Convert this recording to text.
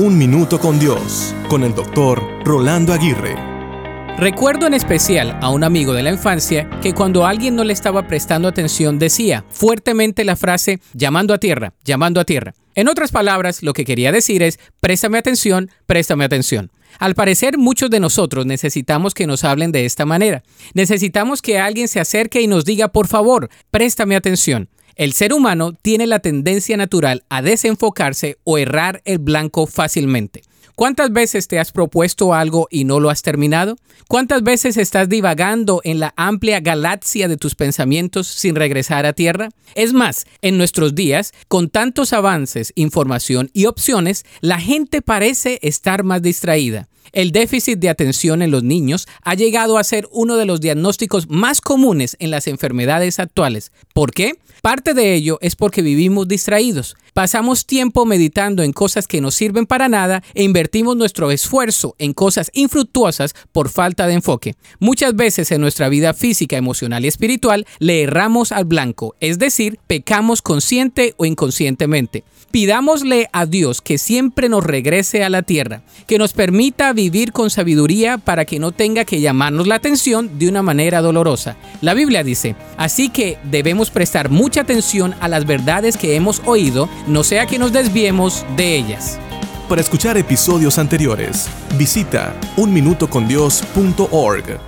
Un Minuto con Dios, con el doctor Rolando Aguirre. Recuerdo en especial a un amigo de la infancia que cuando alguien no le estaba prestando atención decía fuertemente la frase llamando a tierra, llamando a tierra. En otras palabras, lo que quería decir es préstame atención, préstame atención. Al parecer, muchos de nosotros necesitamos que nos hablen de esta manera. Necesitamos que alguien se acerque y nos diga, por favor, préstame atención. El ser humano tiene la tendencia natural a desenfocarse o errar el blanco fácilmente. ¿Cuántas veces te has propuesto algo y no lo has terminado? ¿Cuántas veces estás divagando en la amplia galaxia de tus pensamientos sin regresar a tierra? Es más, en nuestros días, con tantos avances, información y opciones, la gente parece estar más distraída. El déficit de atención en los niños ha llegado a ser uno de los diagnósticos más comunes en las enfermedades actuales. ¿Por qué? Parte de ello es porque vivimos distraídos. Pasamos tiempo meditando en cosas que no sirven para nada e invertimos nuestro esfuerzo en cosas infructuosas por falta de enfoque. Muchas veces en nuestra vida física, emocional y espiritual le erramos al blanco, es decir, pecamos consciente o inconscientemente. Pidámosle a Dios que siempre nos regrese a la tierra, que nos permita vivir con sabiduría para que no tenga que llamarnos la atención de una manera dolorosa. La Biblia dice, así que debemos prestar mucha atención a las verdades que hemos oído, no sea que nos desviemos de ellas. Para escuchar episodios anteriores, visita unminutocondios.org.